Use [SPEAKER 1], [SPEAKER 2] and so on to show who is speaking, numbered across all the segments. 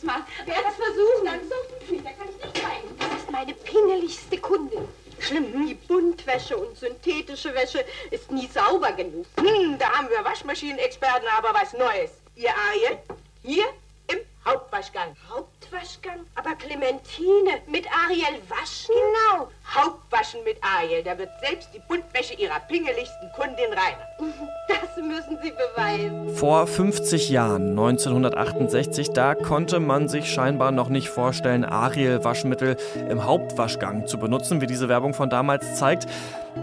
[SPEAKER 1] es mal. Werde es versuchen.
[SPEAKER 2] Dann so nicht, da kann ich nicht zeigen.
[SPEAKER 1] Das ist meine pingeligste Kundin. Schlimm, die Buntwäsche und synthetische Wäsche ist nie sauber genug.
[SPEAKER 3] Hm, da haben wir Waschmaschinenexperten aber was Neues. Ihr Ariel, hier im Hauptwaschgang.
[SPEAKER 1] Hauptwaschgang? Aber Clementine, mit Ariel waschen?
[SPEAKER 3] Hauptwaschen mit Ariel. Da wird selbst die Buntwäsche ihrer pingeligsten Kundin reiner.
[SPEAKER 1] Das müssen Sie beweisen.
[SPEAKER 4] Vor 50 Jahren, 1968, da konnte man sich scheinbar noch nicht vorstellen, Ariel-Waschmittel im Hauptwaschgang zu benutzen, wie diese Werbung von damals zeigt.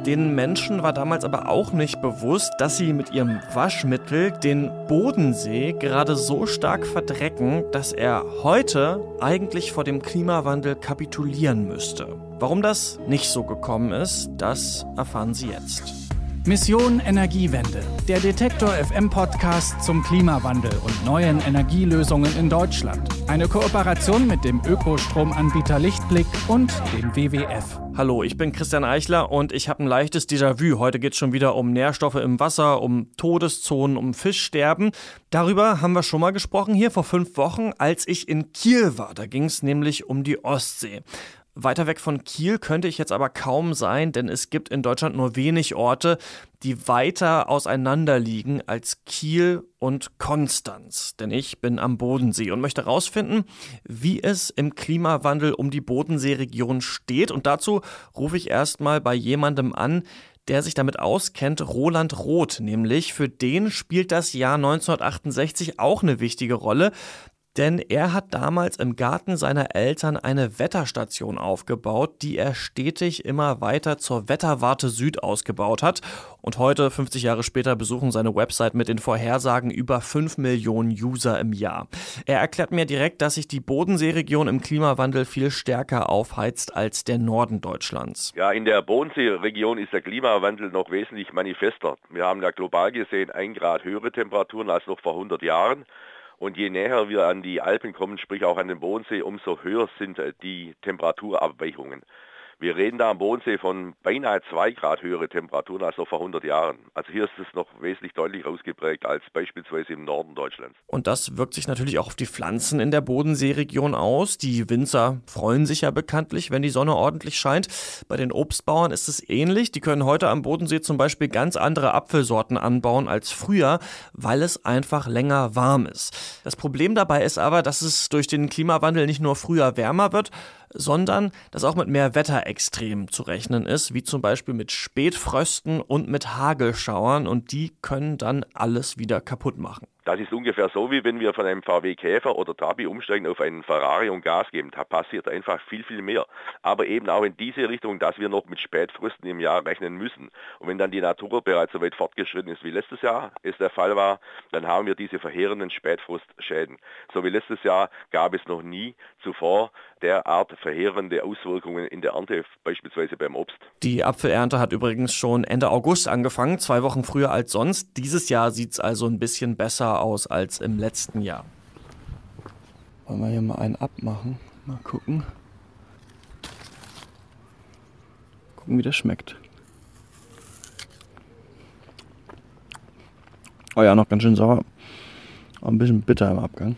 [SPEAKER 4] Den Menschen war damals aber auch nicht bewusst, dass sie mit ihrem Waschmittel den Bodensee gerade so stark verdrecken, dass er heute eigentlich vor dem Klimawandel kapitulieren müsste. Warum das nicht so gekommen ist, das erfahren Sie jetzt.
[SPEAKER 5] Mission Energiewende, der Detektor FM Podcast zum Klimawandel und neuen Energielösungen in Deutschland. Eine Kooperation mit dem Ökostromanbieter Lichtblick und dem WWF.
[SPEAKER 4] Hallo, ich bin Christian Eichler und ich habe ein leichtes Déjà-vu. Heute geht es schon wieder um Nährstoffe im Wasser, um Todeszonen, um Fischsterben. Darüber haben wir schon mal gesprochen hier vor fünf Wochen, als ich in Kiel war. Da ging es nämlich um die Ostsee. Weiter weg von Kiel könnte ich jetzt aber kaum sein, denn es gibt in Deutschland nur wenig Orte, die weiter auseinander liegen als Kiel und Konstanz. Denn ich bin am Bodensee und möchte herausfinden, wie es im Klimawandel um die Bodenseeregion steht. Und dazu rufe ich erstmal bei jemandem an, der sich damit auskennt, Roland Roth nämlich. Für den spielt das Jahr 1968 auch eine wichtige Rolle denn er hat damals im Garten seiner Eltern eine Wetterstation aufgebaut, die er stetig immer weiter zur Wetterwarte Süd ausgebaut hat. Und heute, 50 Jahre später, besuchen seine Website mit den Vorhersagen über 5 Millionen User im Jahr. Er erklärt mir direkt, dass sich die Bodenseeregion im Klimawandel viel stärker aufheizt als der Norden Deutschlands.
[SPEAKER 6] Ja, in der Bodenseeregion ist der Klimawandel noch wesentlich manifester. Wir haben da global gesehen ein Grad höhere Temperaturen als noch vor 100 Jahren. Und je näher wir an die Alpen kommen, sprich auch an den Bodensee, umso höher sind äh, die Temperaturabweichungen. Wir reden da am Bodensee von beinahe zwei Grad höhere Temperaturen als noch vor 100 Jahren. Also hier ist es noch wesentlich deutlich ausgeprägt als beispielsweise im Norden Deutschlands.
[SPEAKER 4] Und das wirkt sich natürlich auch auf die Pflanzen in der Bodenseeregion aus. Die Winzer freuen sich ja bekanntlich, wenn die Sonne ordentlich scheint. Bei den Obstbauern ist es ähnlich. Die können heute am Bodensee zum Beispiel ganz andere Apfelsorten anbauen als früher, weil es einfach länger warm ist. Das Problem dabei ist aber, dass es durch den Klimawandel nicht nur früher wärmer wird, sondern dass auch mit mehr Wetterextremen zu rechnen ist, wie zum Beispiel mit Spätfrösten und mit Hagelschauern und die können dann alles wieder kaputt machen.
[SPEAKER 6] Das ist ungefähr so, wie wenn wir von einem VW Käfer oder Trabi umsteigen auf einen Ferrari und Gas geben. Da passiert einfach viel, viel mehr. Aber eben auch in diese Richtung, dass wir noch mit Spätfrösten im Jahr rechnen müssen. Und wenn dann die Natur bereits so weit fortgeschritten ist, wie letztes Jahr es der Fall war, dann haben wir diese verheerenden Spätfrostschäden. So wie letztes Jahr gab es noch nie zuvor derart verheerende Auswirkungen in der Ernte, beispielsweise beim Obst.
[SPEAKER 4] Die Apfelernte hat übrigens schon Ende August angefangen, zwei Wochen früher als sonst. Dieses Jahr sieht es also ein bisschen besser aus als im letzten Jahr. Wollen wir hier mal einen abmachen? Mal gucken. Gucken, wie das schmeckt. Oh ja, noch ganz schön sauer. Auch ein bisschen bitter im Abgang.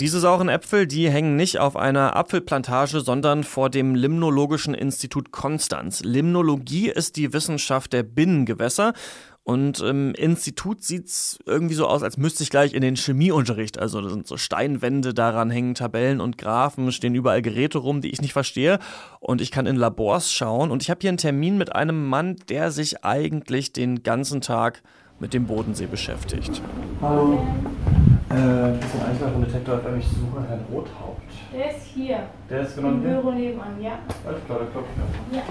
[SPEAKER 4] Diese sauren Äpfel, die hängen nicht auf einer Apfelplantage, sondern vor dem Limnologischen Institut Konstanz. Limnologie ist die Wissenschaft der Binnengewässer. Und im Institut sieht es irgendwie so aus, als müsste ich gleich in den Chemieunterricht. Also da sind so Steinwände, daran hängen Tabellen und Graphen, stehen überall Geräte rum, die ich nicht verstehe. Und ich kann in Labors schauen. Und ich habe hier einen Termin mit einem Mann, der sich eigentlich den ganzen Tag mit dem Bodensee beschäftigt. Hallo. Äh, Christian Eichler von Detektor FM, ich suche Herrn Rothaupt.
[SPEAKER 7] Der ist hier.
[SPEAKER 4] Der ist genau
[SPEAKER 7] Im
[SPEAKER 4] hier?
[SPEAKER 7] Büro nebenan, ja.
[SPEAKER 4] Alles klar, da klopfe ich
[SPEAKER 7] Ja.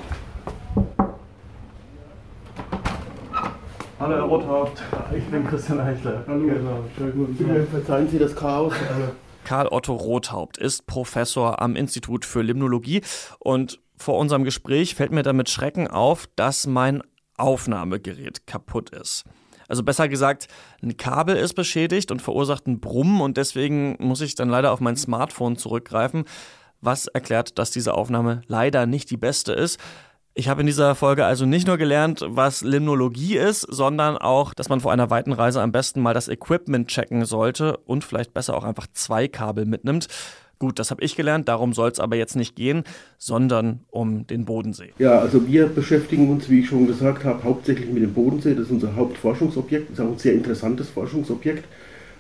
[SPEAKER 4] Hallo Herr Rothaupt, ich bin Christian Eichler.
[SPEAKER 8] Hallo, genau. schönen guten Tag. Verzeihen Sie das Chaos.
[SPEAKER 4] Karl Otto Rothaupt ist Professor am Institut für Limnologie und vor unserem Gespräch fällt mir damit Schrecken auf, dass mein Aufnahmegerät kaputt ist. Also besser gesagt, ein Kabel ist beschädigt und verursacht einen Brummen und deswegen muss ich dann leider auf mein Smartphone zurückgreifen, was erklärt, dass diese Aufnahme leider nicht die beste ist. Ich habe in dieser Folge also nicht nur gelernt, was Limnologie ist, sondern auch, dass man vor einer weiten Reise am besten mal das Equipment checken sollte und vielleicht besser auch einfach zwei Kabel mitnimmt. Gut, das habe ich gelernt, darum soll es aber jetzt nicht gehen, sondern um den Bodensee.
[SPEAKER 8] Ja, also wir beschäftigen uns, wie ich schon gesagt habe, hauptsächlich mit dem Bodensee. Das ist unser Hauptforschungsobjekt, das ist auch ein sehr interessantes Forschungsobjekt.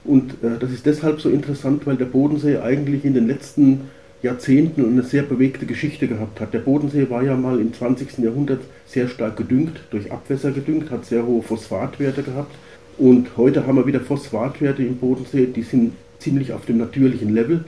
[SPEAKER 8] Und äh, das ist deshalb so interessant, weil der Bodensee eigentlich in den letzten Jahrzehnten eine sehr bewegte Geschichte gehabt hat. Der Bodensee war ja mal im 20. Jahrhundert sehr stark gedüngt, durch Abwässer gedüngt, hat sehr hohe Phosphatwerte gehabt. Und heute haben wir wieder Phosphatwerte im Bodensee, die sind ziemlich auf dem natürlichen Level.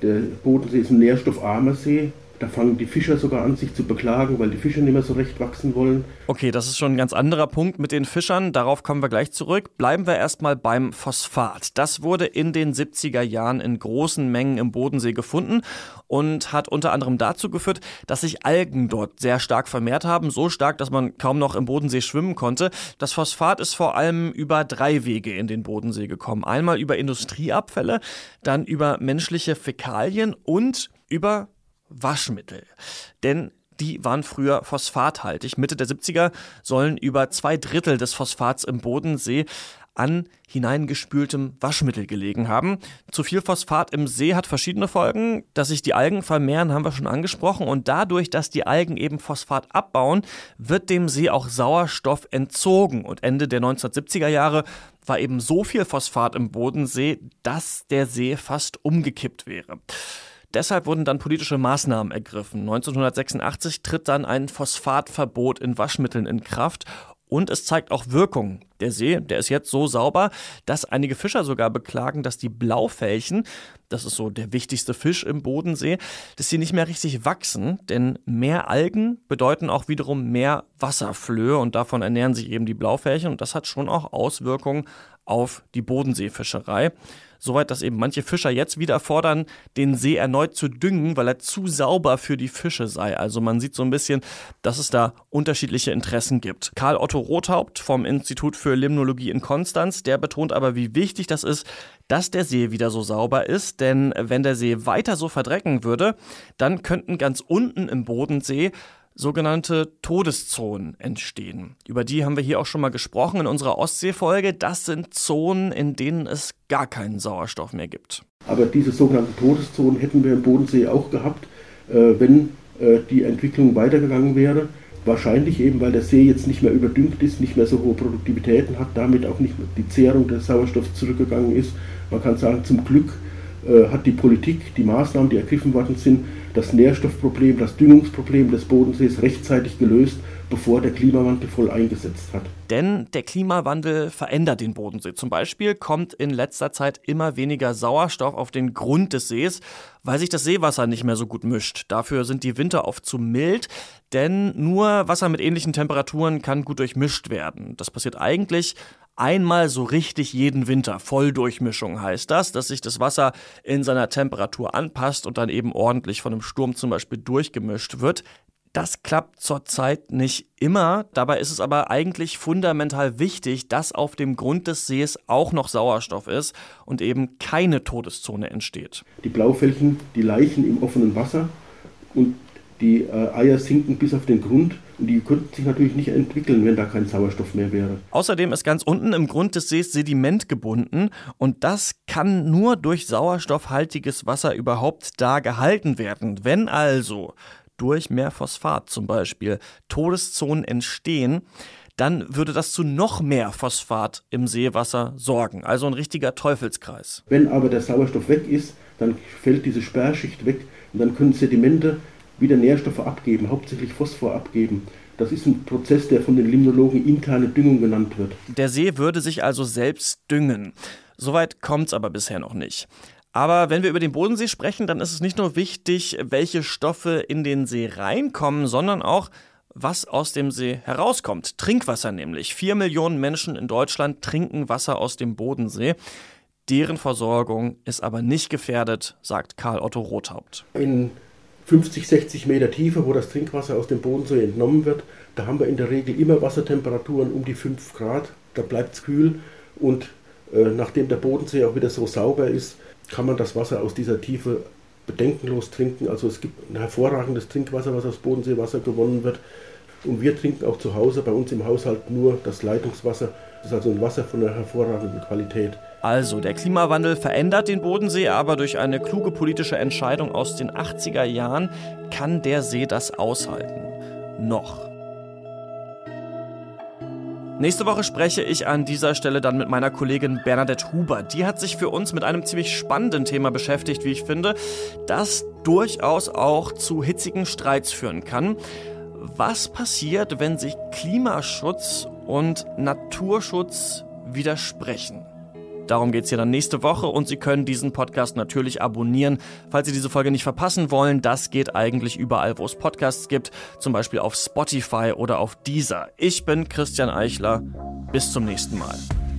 [SPEAKER 8] Der Bodensee ist ein nährstoffarmer See, da fangen die Fischer sogar an, sich zu beklagen, weil die Fische nicht mehr so recht wachsen wollen.
[SPEAKER 4] Okay, das ist schon ein ganz anderer Punkt mit den Fischern. Darauf kommen wir gleich zurück. Bleiben wir erstmal beim Phosphat. Das wurde in den 70er Jahren in großen Mengen im Bodensee gefunden und hat unter anderem dazu geführt, dass sich Algen dort sehr stark vermehrt haben. So stark, dass man kaum noch im Bodensee schwimmen konnte. Das Phosphat ist vor allem über drei Wege in den Bodensee gekommen. Einmal über Industrieabfälle, dann über menschliche Fäkalien und über Waschmittel. Denn die waren früher phosphathaltig. Mitte der 70er sollen über zwei Drittel des Phosphats im Bodensee an hineingespültem Waschmittel gelegen haben. Zu viel Phosphat im See hat verschiedene Folgen. Dass sich die Algen vermehren, haben wir schon angesprochen. Und dadurch, dass die Algen eben Phosphat abbauen, wird dem See auch Sauerstoff entzogen. Und Ende der 1970er Jahre war eben so viel Phosphat im Bodensee, dass der See fast umgekippt wäre. Deshalb wurden dann politische Maßnahmen ergriffen. 1986 tritt dann ein Phosphatverbot in Waschmitteln in Kraft und es zeigt auch Wirkung. Der See, der ist jetzt so sauber, dass einige Fischer sogar beklagen, dass die Blaufällchen, das ist so der wichtigste Fisch im Bodensee, dass sie nicht mehr richtig wachsen, denn mehr Algen bedeuten auch wiederum mehr Wasserflöhe und davon ernähren sich eben die Blaufällchen und das hat schon auch Auswirkungen auf die Bodenseefischerei. Soweit, dass eben manche Fischer jetzt wieder fordern, den See erneut zu düngen, weil er zu sauber für die Fische sei. Also man sieht so ein bisschen, dass es da unterschiedliche Interessen gibt. Karl Otto Rothaupt vom Institut für Limnologie in Konstanz, der betont aber, wie wichtig das ist, dass der See wieder so sauber ist, denn wenn der See weiter so verdrecken würde, dann könnten ganz unten im Bodensee sogenannte Todeszonen entstehen. Über die haben wir hier auch schon mal gesprochen in unserer Ostseefolge. Das sind Zonen, in denen es gar keinen Sauerstoff mehr gibt.
[SPEAKER 8] Aber diese sogenannten Todeszonen hätten wir im Bodensee auch gehabt, äh, wenn äh, die Entwicklung weitergegangen wäre. Wahrscheinlich eben, weil der See jetzt nicht mehr überdüngt ist, nicht mehr so hohe Produktivitäten hat, damit auch nicht mehr die Zehrung des Sauerstoffs zurückgegangen ist. Man kann sagen, zum Glück hat die Politik die Maßnahmen, die ergriffen worden sind, das Nährstoffproblem, das Düngungsproblem des Bodensees rechtzeitig gelöst, bevor der Klimawandel voll eingesetzt hat.
[SPEAKER 4] Denn der Klimawandel verändert den Bodensee. Zum Beispiel kommt in letzter Zeit immer weniger Sauerstoff auf den Grund des Sees, weil sich das Seewasser nicht mehr so gut mischt. Dafür sind die Winter oft zu mild, denn nur Wasser mit ähnlichen Temperaturen kann gut durchmischt werden. Das passiert eigentlich einmal so richtig jeden Winter. Volldurchmischung heißt das, dass sich das Wasser in seiner Temperatur anpasst und dann eben ordentlich von einem Sturm zum Beispiel durchgemischt wird. Das klappt zurzeit nicht immer. Dabei ist es aber eigentlich fundamental wichtig, dass auf dem Grund des Sees auch noch Sauerstoff ist und eben keine Todeszone entsteht.
[SPEAKER 8] Die Blaufällchen, die Leichen im offenen Wasser und die äh, Eier sinken bis auf den Grund und die könnten sich natürlich nicht entwickeln, wenn da kein Sauerstoff mehr wäre.
[SPEAKER 4] Außerdem ist ganz unten im Grund des Sees Sediment gebunden und das kann nur durch sauerstoffhaltiges Wasser überhaupt da gehalten werden. Wenn also durch mehr Phosphat zum Beispiel Todeszonen entstehen, dann würde das zu noch mehr Phosphat im Seewasser sorgen. Also ein richtiger Teufelskreis.
[SPEAKER 8] Wenn aber der Sauerstoff weg ist, dann fällt diese Sperrschicht weg und dann können Sedimente wieder Nährstoffe abgeben, hauptsächlich Phosphor abgeben. Das ist ein Prozess, der von den Limnologen interne Düngung genannt wird.
[SPEAKER 4] Der See würde sich also selbst düngen. Soweit kommt es aber bisher noch nicht. Aber wenn wir über den Bodensee sprechen, dann ist es nicht nur wichtig, welche Stoffe in den See reinkommen, sondern auch, was aus dem See herauskommt. Trinkwasser nämlich. Vier Millionen Menschen in Deutschland trinken Wasser aus dem Bodensee. Deren Versorgung ist aber nicht gefährdet, sagt Karl Otto Rothaupt.
[SPEAKER 8] In 50, 60 Meter Tiefe, wo das Trinkwasser aus dem Bodensee entnommen wird, da haben wir in der Regel immer Wassertemperaturen um die 5 Grad. Da bleibt es kühl und äh, nachdem der Bodensee auch wieder so sauber ist, kann man das Wasser aus dieser Tiefe bedenkenlos trinken. Also es gibt ein hervorragendes Trinkwasser, was aus Bodenseewasser gewonnen wird. Und wir trinken auch zu Hause bei uns im Haushalt nur das Leitungswasser. Das ist also ein Wasser von einer hervorragenden Qualität.
[SPEAKER 4] Also, der Klimawandel verändert den Bodensee, aber durch eine kluge politische Entscheidung aus den 80er Jahren kann der See das aushalten. Noch. Nächste Woche spreche ich an dieser Stelle dann mit meiner Kollegin Bernadette Huber. Die hat sich für uns mit einem ziemlich spannenden Thema beschäftigt, wie ich finde, das durchaus auch zu hitzigen Streits führen kann. Was passiert, wenn sich Klimaschutz und Naturschutz widersprechen? Darum geht es hier dann nächste Woche und Sie können diesen Podcast natürlich abonnieren, falls Sie diese Folge nicht verpassen wollen. Das geht eigentlich überall, wo es Podcasts gibt, zum Beispiel auf Spotify oder auf Deezer. Ich bin Christian Eichler. Bis zum nächsten Mal.